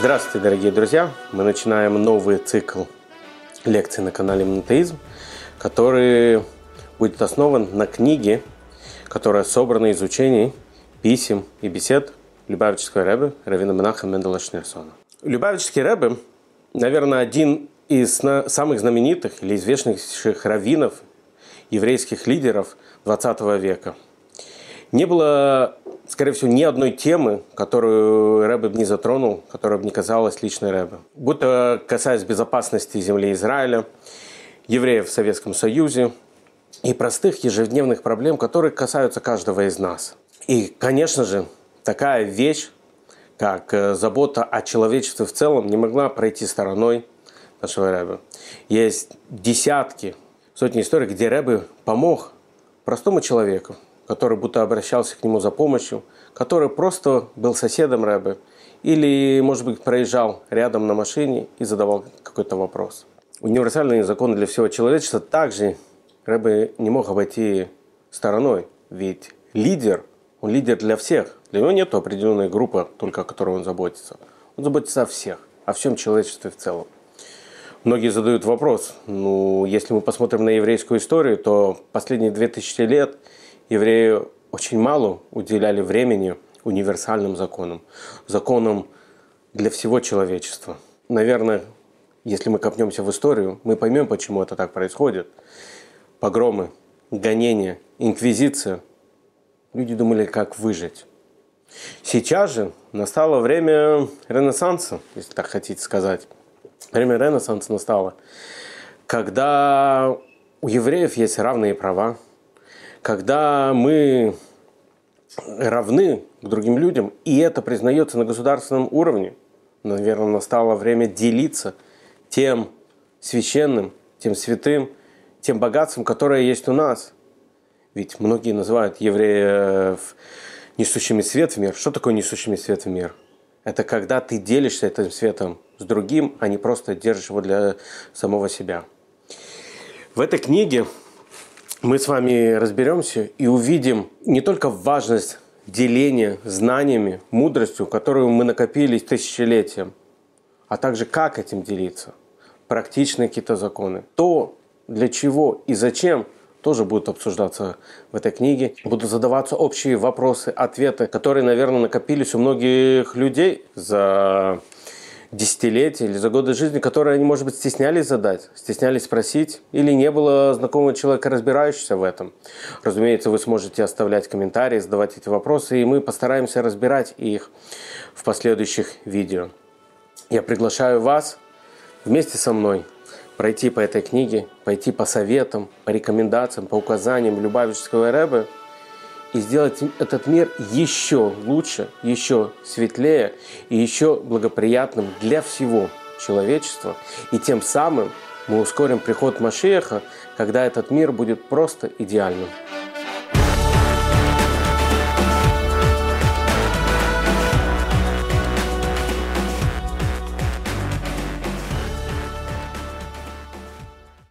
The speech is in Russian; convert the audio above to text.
Здравствуйте, дорогие друзья! Мы начинаем новый цикл лекций на канале Монотеизм, который будет основан на книге, которая собрана из учений, писем и бесед Любавического Рэбе Равина Менаха Мендела Шнерсона. Любавический Рэбе, наверное, один из самых знаменитых или известнейших раввинов, еврейских лидеров 20 века. Не было скорее всего, ни одной темы, которую Рэбе не затронул, которая бы не казалась личной Рэбе. Будто касаясь безопасности земли Израиля, евреев в Советском Союзе и простых ежедневных проблем, которые касаются каждого из нас. И, конечно же, такая вещь, как э, забота о человечестве в целом, не могла пройти стороной нашего Рэбе. Есть десятки, сотни историй, где Рэбе помог простому человеку, который будто обращался к нему за помощью, который просто был соседом Рэбе или, может быть, проезжал рядом на машине и задавал какой-то вопрос. Универсальные законы для всего человечества также Рэбе не мог обойти стороной, ведь лидер, он лидер для всех. Для него нет определенной группы, только о которой он заботится. Он заботится о всех, о всем человечестве в целом. Многие задают вопрос, ну, если мы посмотрим на еврейскую историю, то последние 2000 лет – евреи очень мало уделяли времени универсальным законам, законам для всего человечества. Наверное, если мы копнемся в историю, мы поймем, почему это так происходит. Погромы, гонения, инквизиция. Люди думали, как выжить. Сейчас же настало время Ренессанса, если так хотите сказать. Время Ренессанса настало, когда у евреев есть равные права, когда мы равны к другим людям, и это признается на государственном уровне, наверное, настало время делиться тем священным, тем святым, тем богатством, которое есть у нас. Ведь многие называют евреев несущими свет в мир. Что такое несущими свет в мир? Это когда ты делишься этим светом с другим, а не просто держишь его для самого себя. В этой книге мы с вами разберемся и увидим не только важность деления знаниями, мудростью, которую мы накопили тысячелетием, а также как этим делиться, практичные какие-то законы. То, для чего и зачем, тоже будут обсуждаться в этой книге. Будут задаваться общие вопросы, ответы, которые, наверное, накопились у многих людей за десятилетия или за годы жизни, которые они, может быть, стеснялись задать, стеснялись спросить, или не было знакомого человека, разбирающегося в этом. Разумеется, вы сможете оставлять комментарии, задавать эти вопросы, и мы постараемся разбирать их в последующих видео. Я приглашаю вас вместе со мной пройти по этой книге, пойти по советам, по рекомендациям, по указаниям Любавического Рэбе – и сделать этот мир еще лучше, еще светлее и еще благоприятным для всего человечества. И тем самым мы ускорим приход Машеха, когда этот мир будет просто идеальным.